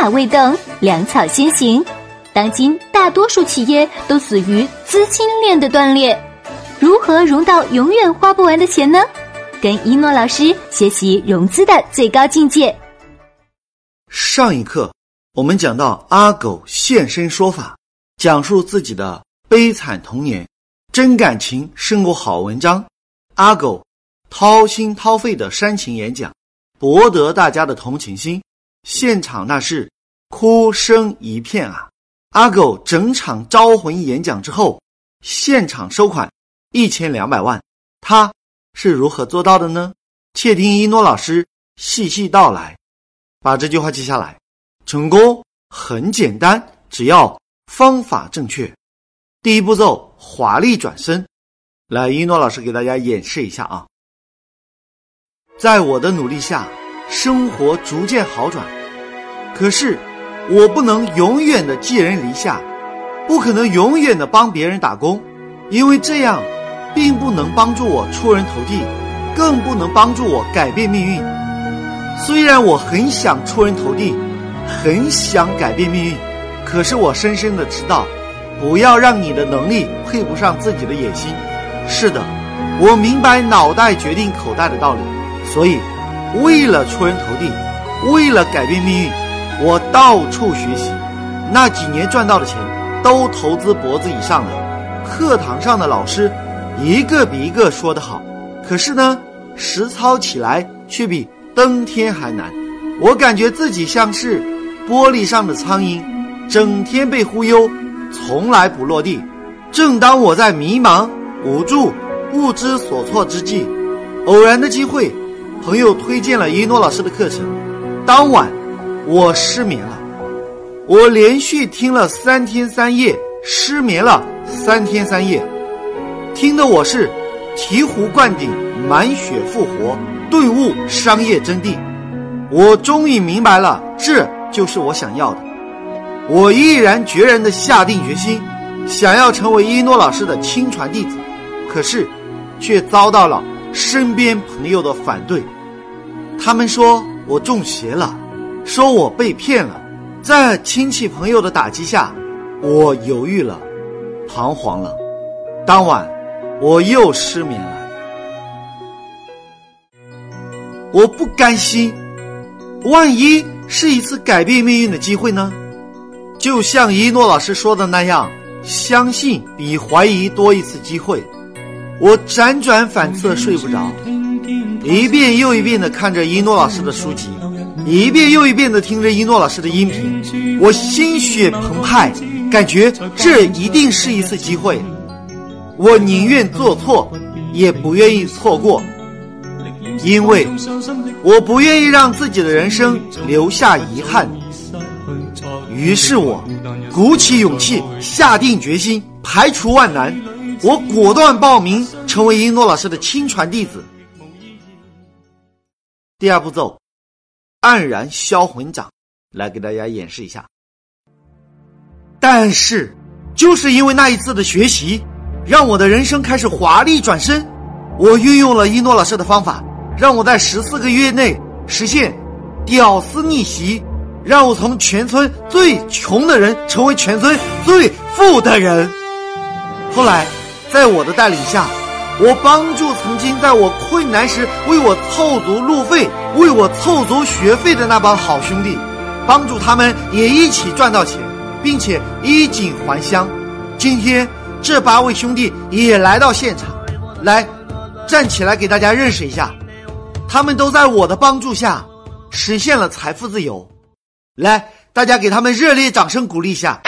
马未动，粮草先行。当今大多数企业都死于资金链的断裂，如何融到永远花不完的钱呢？跟一诺老师学习融资的最高境界。上一课我们讲到阿狗现身说法，讲述自己的悲惨童年，真感情胜过好文章。阿狗掏心掏肺的煽情演讲，博得大家的同情心，现场那是哭声一片啊！阿狗整场招魂演讲之后，现场收款一千两百万，他是如何做到的呢？且听一诺老师细细道来。把这句话记下来：成功很简单，只要方法正确。第一步骤，华丽转身。来，一诺老师给大家演示一下啊。在我的努力下，生活逐渐好转，可是。我不能永远的寄人篱下，不可能永远的帮别人打工，因为这样，并不能帮助我出人头地，更不能帮助我改变命运。虽然我很想出人头地，很想改变命运，可是我深深的知道，不要让你的能力配不上自己的野心。是的，我明白脑袋决定口袋的道理，所以，为了出人头地，为了改变命运。我到处学习，那几年赚到的钱都投资脖子以上了。课堂上的老师一个比一个说得好，可是呢，实操起来却比登天还难。我感觉自己像是玻璃上的苍蝇，整天被忽悠，从来不落地。正当我在迷茫、无助、不知所措之际，偶然的机会，朋友推荐了一诺老师的课程，当晚。我失眠了，我连续听了三天三夜，失眠了三天三夜，听的我是醍醐灌顶，满血复活，顿悟商业真谛。我终于明白了，这就是我想要的。我毅然决然的下定决心，想要成为一诺老师的亲传弟子，可是，却遭到了身边朋友的反对。他们说我中邪了。说我被骗了，在亲戚朋友的打击下，我犹豫了，彷徨了。当晚，我又失眠了。我不甘心，万一是一次改变命运的机会呢？就像一诺老师说的那样，相信比怀疑多一次机会。我辗转反侧睡不着，一遍又一遍的看着一诺老师的书籍。一遍又一遍地听着一诺老师的音频，我心血澎湃，感觉这一定是一次机会。我宁愿做错，也不愿意错过，因为我不愿意让自己的人生留下遗憾。于是我鼓起勇气，下定决心，排除万难，我果断报名成为一诺老师的亲传弟子。第二步骤。黯然销魂掌，来给大家演示一下。但是，就是因为那一次的学习，让我的人生开始华丽转身。我运用了一诺老师的方法，让我在十四个月内实现屌丝逆袭，让我从全村最穷的人成为全村最富的人。后来，在我的带领下。我帮助曾经在我困难时为我凑足路费、为我凑足学费的那帮好兄弟，帮助他们也一起赚到钱，并且衣锦还乡。今天这八位兄弟也来到现场，来站起来给大家认识一下，他们都在我的帮助下实现了财富自由。来，大家给他们热烈掌声鼓励一下。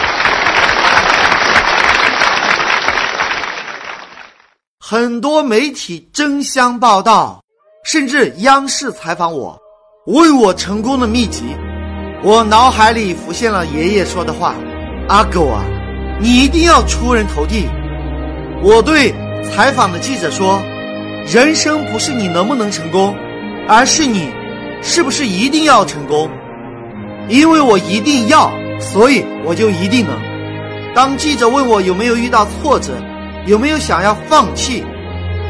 很多媒体争相报道，甚至央视采访我，问我成功的秘籍。我脑海里浮现了爷爷说的话：“阿狗啊，你一定要出人头地。”我对采访的记者说：“人生不是你能不能成功，而是你是不是一定要成功。因为我一定要，所以我就一定能。”当记者问我有没有遇到挫折。有没有想要放弃？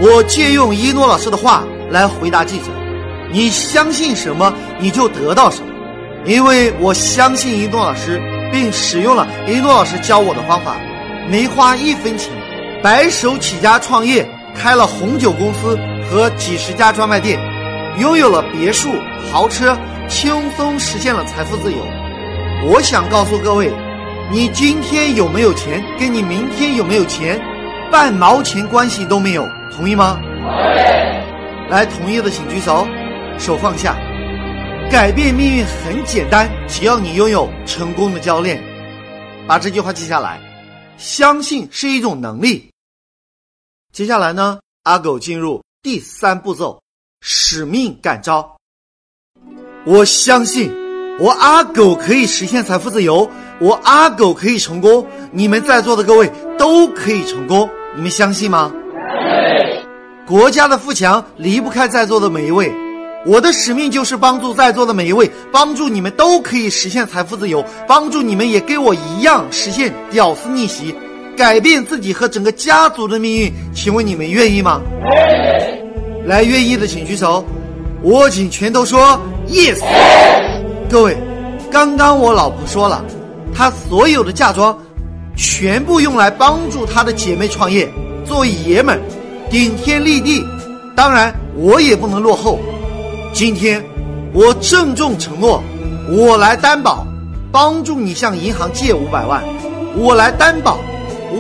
我借用一诺老师的话来回答记者：你相信什么，你就得到什么。因为我相信一诺老师，并使用了一诺老师教我的方法，没花一分钱，白手起家创业，开了红酒公司和几十家专卖店，拥有了别墅、豪车，轻松实现了财富自由。我想告诉各位，你今天有没有钱，跟你明天有没有钱，半毛钱关系都没有，同意吗？来，同意的请举手，手放下。改变命运很简单，只要你拥有成功的教练，把这句话记下来。相信是一种能力。接下来呢，阿狗进入第三步骤，使命感召。我相信，我阿狗可以实现财富自由，我阿狗可以成功，你们在座的各位都可以成功，你们相信吗？国家的富强离不开在座的每一位。我的使命就是帮助在座的每一位，帮助你们都可以实现财富自由，帮助你们也跟我一样实现屌丝逆袭，改变自己和整个家族的命运。请问你们愿意吗？来，愿意的请举手，握紧拳头说 yes。各位，刚刚我老婆说了，她所有的嫁妆全部用来帮助她的姐妹创业，做爷们，顶天立地。当然，我也不能落后。今天，我郑重承诺，我来担保，帮助你向银行借五百万，我来担保，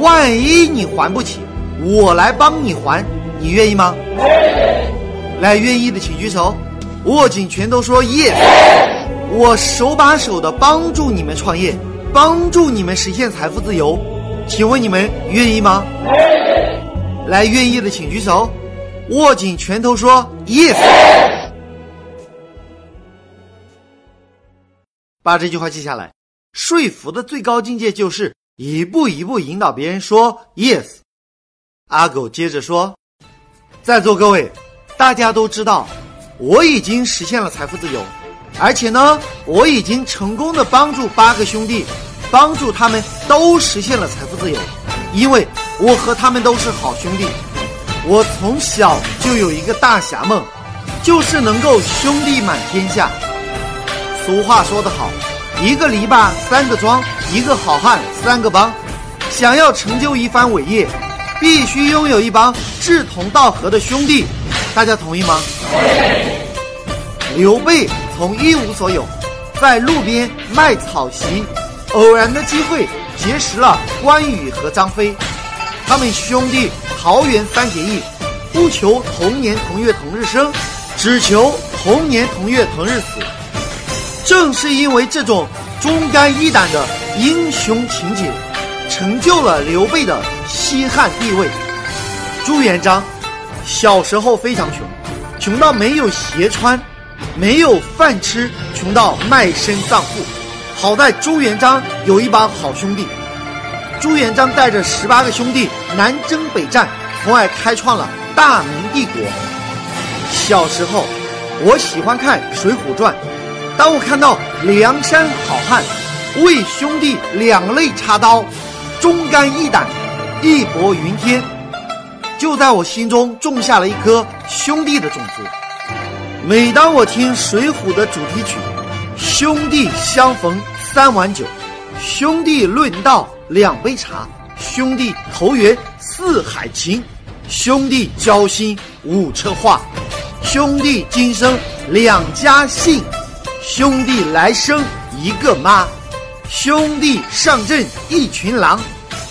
万一你还不起，我来帮你还，你愿意吗？来，愿意的请举手，握紧拳头说 yes。我手把手的帮助你们创业，帮助你们实现财富自由，请问你们愿意吗？来，愿意的请举手，握紧拳头说 yes。把这句话记下来，说服的最高境界就是一步一步引导别人说 yes。阿狗接着说，在座各位，大家都知道，我已经实现了财富自由，而且呢，我已经成功的帮助八个兄弟，帮助他们都实现了财富自由，因为我和他们都是好兄弟。我从小就有一个大侠梦，就是能够兄弟满天下。俗话说得好，一个篱笆三个桩，一个好汉三个帮。想要成就一番伟业，必须拥有一帮志同道合的兄弟。大家同意吗？刘备从一无所有，在路边卖草席，偶然的机会结识了关羽和张飞。他们兄弟桃园三结义，不求同年同月同日生，只求同年同月同日死。正是因为这种忠肝义胆的英雄情节，成就了刘备的西汉地位。朱元璋小时候非常穷，穷到没有鞋穿，没有饭吃，穷到卖身葬父。好在朱元璋有一帮好兄弟，朱元璋带着十八个兄弟南征北战，从而开创了大明帝国。小时候，我喜欢看《水浒传》。当我看到梁山好汉为兄弟两肋插刀，忠肝义胆，义薄云天，就在我心中种下了一颗兄弟的种子。每当我听《水浒》的主题曲“兄弟相逢三碗酒，兄弟论道两杯茶，兄弟投缘四海情，兄弟交心五车话，兄弟今生两家姓”。兄弟来生一个妈，兄弟上阵一群狼，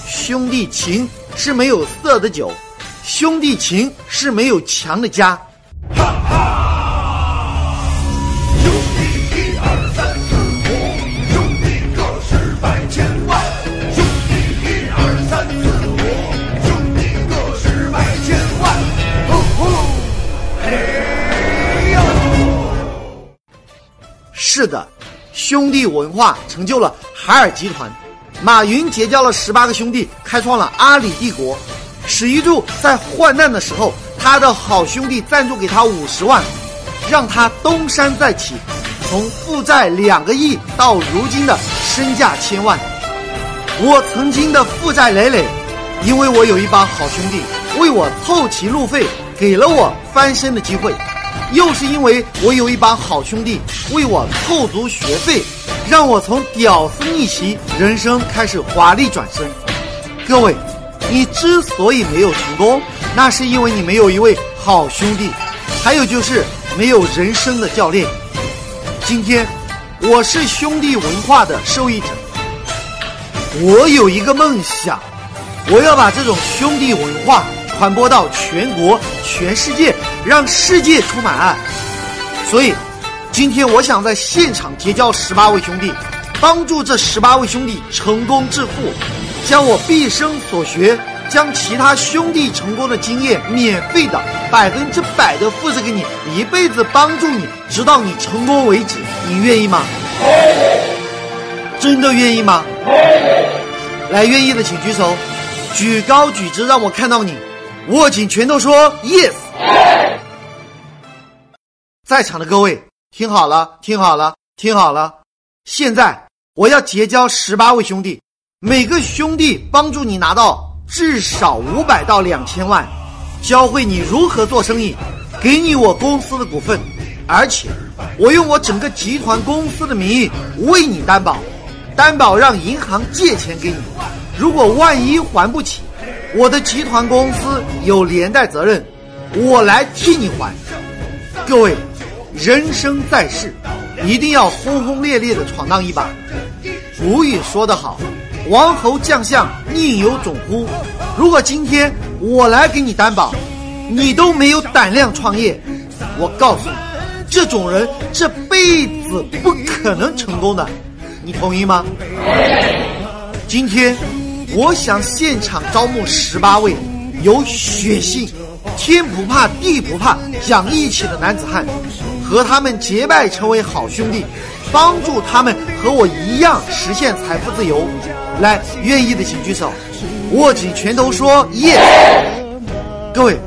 兄弟情是没有色的酒，兄弟情是没有墙的家。是的，兄弟文化成就了海尔集团，马云结交了十八个兄弟，开创了阿里帝国。史玉柱在患难的时候，他的好兄弟赞助给他五十万，让他东山再起，从负债两个亿到如今的身价千万。我曾经的负债累累，因为我有一帮好兄弟为我凑齐路费，给了我翻身的机会。又是因为我有一帮好兄弟为我凑足学费，让我从屌丝逆袭，人生开始华丽转身。各位，你之所以没有成功，那是因为你没有一位好兄弟，还有就是没有人生的教练。今天，我是兄弟文化的受益者。我有一个梦想，我要把这种兄弟文化传播到全国、全世界，让世界充满爱。所以，今天我想在现场结交十八位兄弟，帮助这十八位兄弟成功致富，将我毕生所学，将其他兄弟成功的经验免费的、百分之百的复制给你，一辈子帮助你，直到你成功为止。你愿意吗？真的愿意吗？来，愿意的请举手，举高举直，让我看到你，握紧拳头说 yes。在场的各位，听好了，听好了，听好了，现在我要结交十八位兄弟，每个兄弟帮助你拿到至少五百到两千万，教会你如何做生意，给你我公司的股份，而且我用我整个集团公司的名义为你担保。担保让银行借钱给你，如果万一还不起，我的集团公司有连带责任，我来替你还。各位，人生在世，一定要轰轰烈烈的闯荡一把。古语说得好，王侯将相宁有种乎？如果今天我来给你担保，你都没有胆量创业，我告诉你，这种人这辈子不可能成功的。你同意吗？今天我想现场招募十八位有血性、天不怕地不怕、讲义气的男子汉，和他们结拜成为好兄弟，帮助他们和我一样实现财富自由。来，愿意的请举手，握紧拳头说 “yes”！各位，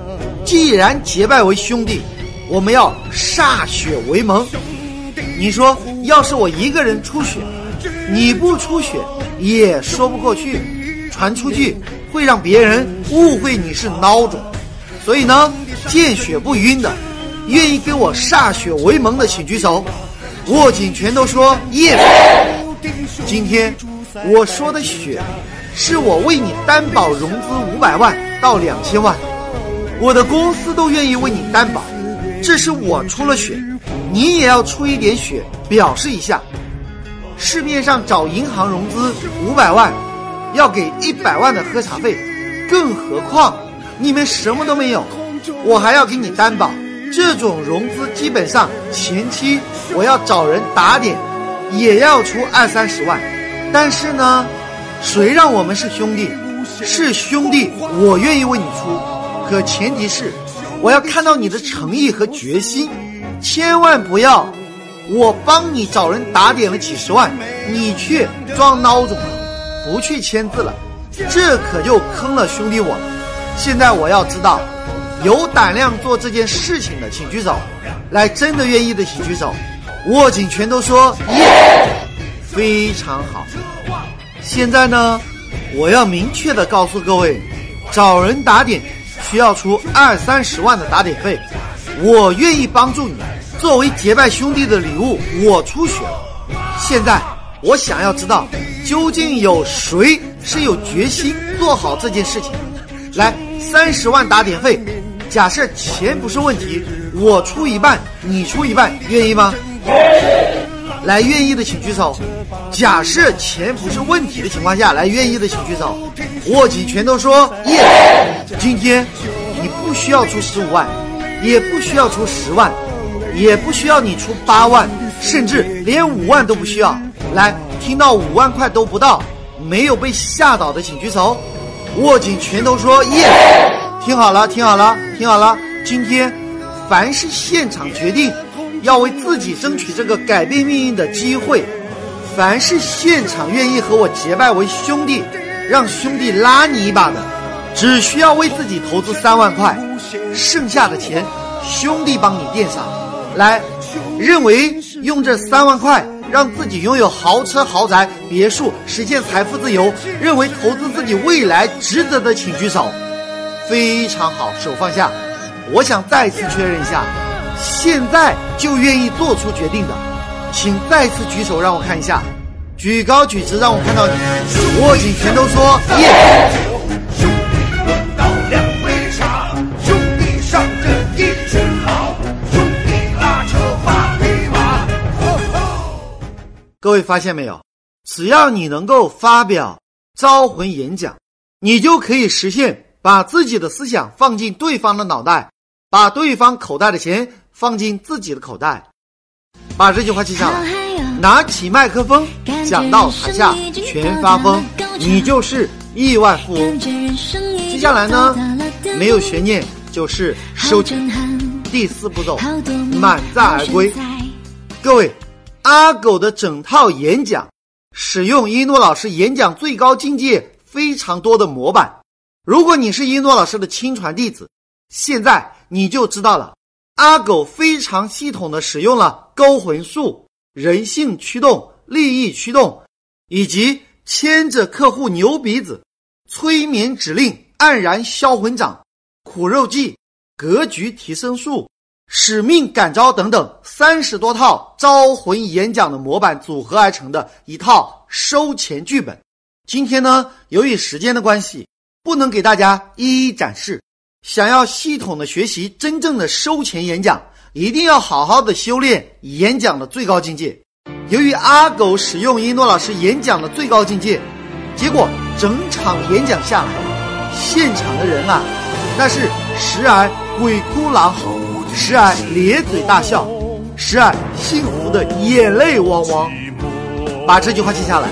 既然结拜为兄弟，我们要歃血为盟。你说，要是我一个人出血？你不出血也说不过去，传出去会让别人误会你是孬种，所以呢，见血不晕的，愿意跟我歃血为盟的请举手，握紧拳头说耶。今天我说的血，是我为你担保融资五百万到两千万，我的公司都愿意为你担保，这是我出了血，你也要出一点血表示一下。市面上找银行融资五百万，要给一百万的喝茶费，更何况你们什么都没有，我还要给你担保。这种融资基本上前期我要找人打点，也要出二三十万。但是呢，谁让我们是兄弟？是兄弟，我愿意为你出，可前提是我要看到你的诚意和决心，千万不要。我帮你找人打点了几十万，你却装孬种了，不去签字了，这可就坑了兄弟我。现在我要知道，有胆量做这件事情的请举手，来，真的愿意的请举手，握紧拳头说耶，非常好。现在呢，我要明确的告诉各位，找人打点需要出二三十万的打点费，我愿意帮助你。作为结拜兄弟的礼物，我出血了。现在我想要知道，究竟有谁是有决心做好这件事情？来，三十万打点费，假设钱不是问题，我出一半，你出一半，愿意吗？来，愿意的请举手。假设钱不是问题的情况下，来，愿意的请举手。握紧拳头说耶！今天你不需要出十五万，也不需要出十万。也不需要你出八万，甚至连五万都不需要。来，听到五万块都不到，没有被吓倒的请举手，握紧拳头说耶。听好了，听好了，听好了。今天，凡是现场决定要为自己争取这个改变命运的机会，凡是现场愿意和我结拜为兄弟，让兄弟拉你一把的，只需要为自己投资三万块，剩下的钱兄弟帮你垫上。来，认为用这三万块让自己拥有豪车豪宅别墅，实现财富自由，认为投资自己未来值得的，请举手。非常好，手放下。我想再次确认一下，现在就愿意做出决定的，请再次举手让我看一下，举高举直让我看到你，握紧拳头说耶！各位发现没有？只要你能够发表招魂演讲，你就可以实现把自己的思想放进对方的脑袋，把对方口袋的钱放进自己的口袋。把这句话记下来，拿起麦克风讲到台下全发疯，你就是亿万富翁。接下来呢，没有悬念就是收钱。第四步骤，满载而归。各位，阿狗的整套演讲。使用一诺老师演讲最高境界非常多的模板。如果你是一诺老师的亲传弟子，现在你就知道了。阿狗非常系统的使用了勾魂术、人性驱动、利益驱动，以及牵着客户牛鼻子、催眠指令、黯然销魂掌、苦肉计、格局提升术。使命感召等等三十多套招魂演讲的模板组合而成的一套收钱剧本。今天呢，由于时间的关系，不能给大家一一展示。想要系统的学习真正的收钱演讲，一定要好好的修炼演讲的最高境界。由于阿狗使用一诺老师演讲的最高境界，结果整场演讲下来，现场的人啊，那是时而鬼哭狼嚎。时而咧嘴大笑，时而幸福的眼泪汪汪。把这句话记下来。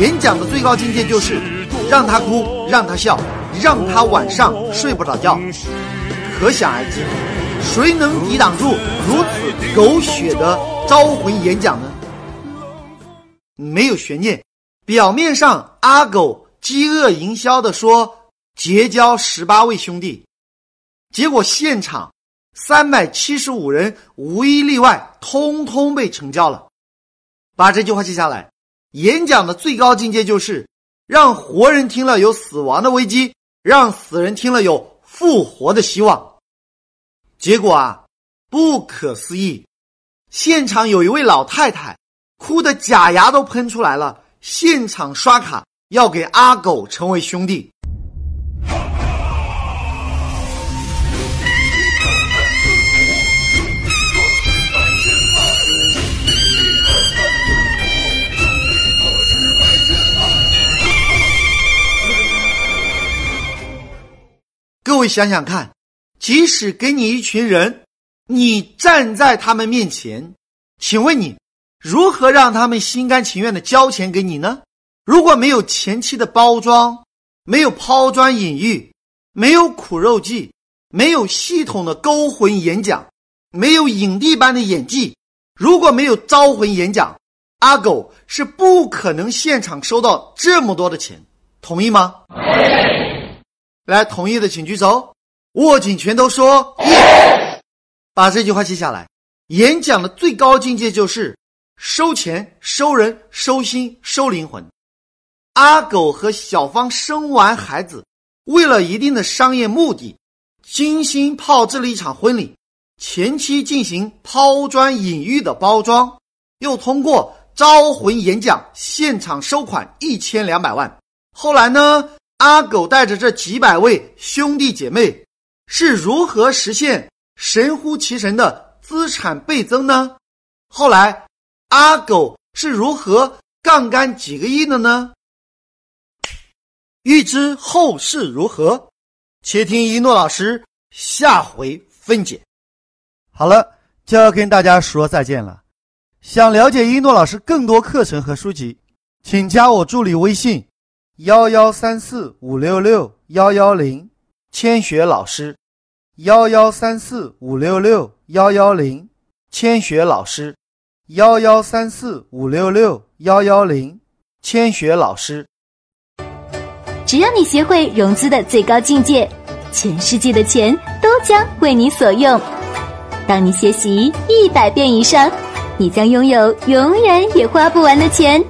演讲的最高境界就是让他哭，让他笑，让他晚上睡不着觉。可想而知，谁能抵挡住如此狗血的招魂演讲呢？没有悬念。表面上阿狗饥饿营销的说结交十八位兄弟，结果现场。三百七十五人无一例外，通通被成交了。把这句话记下来。演讲的最高境界就是让活人听了有死亡的危机，让死人听了有复活的希望。结果啊，不可思议！现场有一位老太太哭的假牙都喷出来了，现场刷卡要给阿狗成为兄弟。位想想看，即使给你一群人，你站在他们面前，请问你如何让他们心甘情愿的交钱给你呢？如果没有前期的包装，没有抛砖引玉，没有苦肉计，没有系统的勾魂演讲，没有影帝般的演技，如果没有招魂演讲，阿狗是不可能现场收到这么多的钱，同意吗？来，同意的请举手，握紧拳头说耶。把这句话记下来。演讲的最高境界就是收钱、收人、收心、收灵魂。阿狗和小芳生完孩子，为了一定的商业目的，精心炮制了一场婚礼，前期进行抛砖引玉的包装，又通过招魂演讲现场收款一千两百万。后来呢？阿狗带着这几百位兄弟姐妹是如何实现神乎其神的资产倍增呢？后来阿狗是如何杠杆几个亿的呢？欲知后事如何，且听一诺老师下回分解。好了，就要跟大家说再见了。想了解一诺老师更多课程和书籍，请加我助理微信。幺幺三四五六六幺幺零，千雪老师。幺幺三四五六六幺幺零，千雪老师。幺幺三四五六六幺幺零，千雪老师。只要你学会融资的最高境界，全世界的钱都将为你所用。当你学习一百遍以上，你将拥有永远也花不完的钱。